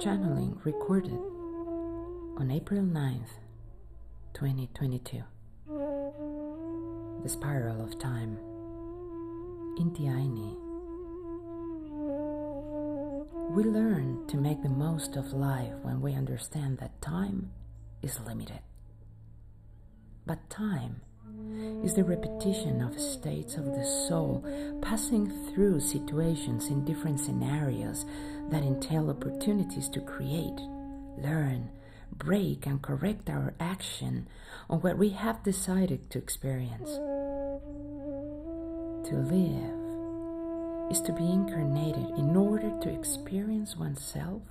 Channeling recorded on April 9th, 2022. The Spiral of Time. Inti Aini. We learn to make the most of life when we understand that time is limited. But time is the repetition of states of the soul passing through situations in different scenarios that entail opportunities to create, learn, break, and correct our action on what we have decided to experience. To live is to be incarnated in order to experience oneself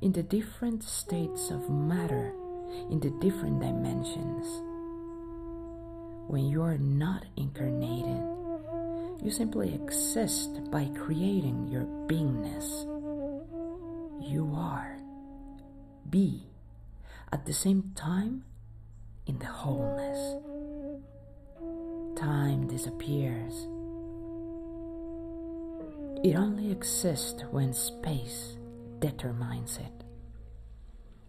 in the different states of matter, in the different dimensions when you are not incarnated. You simply exist by creating your beingness. You are. Be. At the same time, in the wholeness. Time disappears. It only exists when space determines it.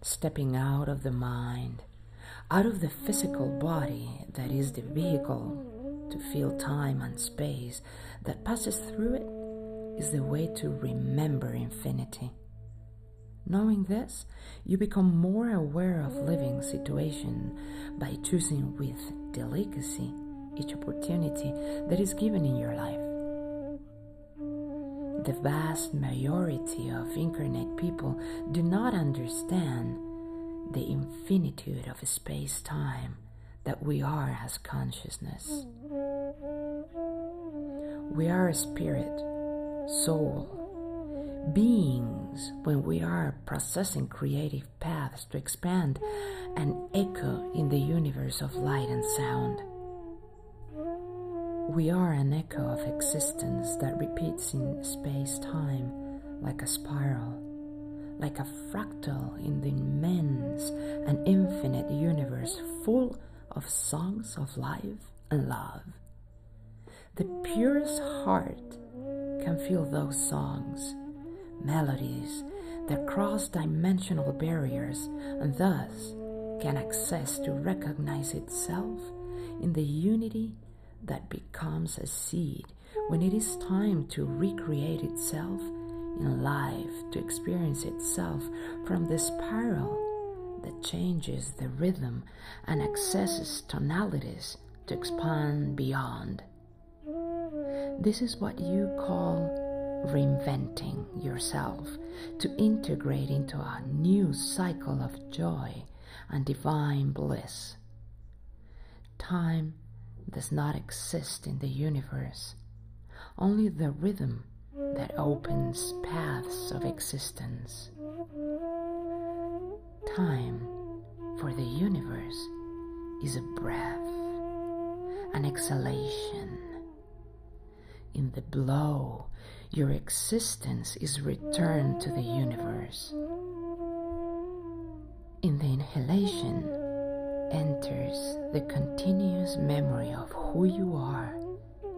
Stepping out of the mind out of the physical body that is the vehicle to feel time and space that passes through it is the way to remember infinity. Knowing this, you become more aware of living situation by choosing with delicacy each opportunity that is given in your life. The vast majority of incarnate people do not understand the infinitude of space time that we are as consciousness. We are a spirit, soul, beings when we are processing creative paths to expand and echo in the universe of light and sound. We are an echo of existence that repeats in space time like a spiral like a fractal in the immense and infinite universe full of songs of life and love. The purest heart can feel those songs, melodies that cross dimensional barriers and thus can access to recognize itself in the unity that becomes a seed when it is time to recreate itself in life to experience itself from the spiral that changes the rhythm and accesses tonalities to expand beyond. This is what you call reinventing yourself to integrate into a new cycle of joy and divine bliss. Time does not exist in the universe, only the rhythm that opens paths of existence. Time for the universe is a breath, an exhalation. In the blow, your existence is returned to the universe. In the inhalation enters the continuous memory of who you are,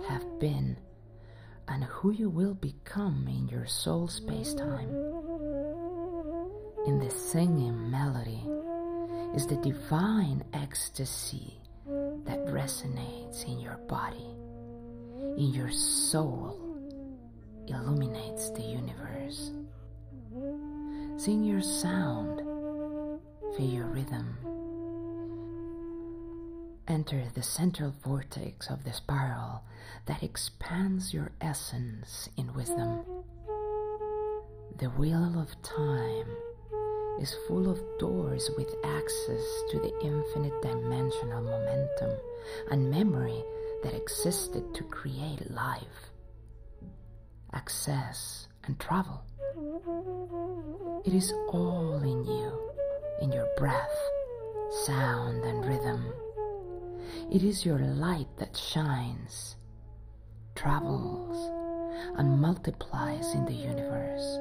have been, and who you will become in your soul space time. In the singing melody is the divine ecstasy that resonates in your body, in your soul, illuminates the universe. Sing your sound, feel your rhythm. Enter the central vortex of the spiral that expands your essence in wisdom. The wheel of time is full of doors with access to the infinite dimensional momentum and memory that existed to create life, access, and travel. It is all in you, in your breath, sound, and rhythm. It is your light that shines, travels, and multiplies in the universe.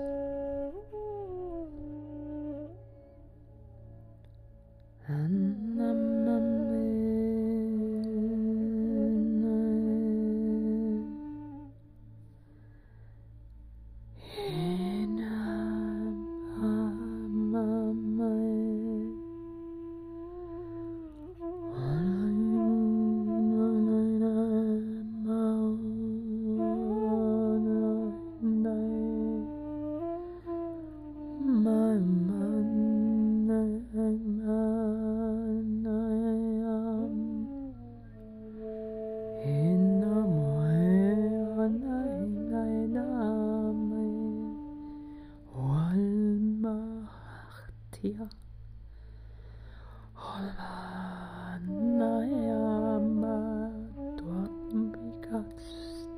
Tia. Holvana jama tuam bikast.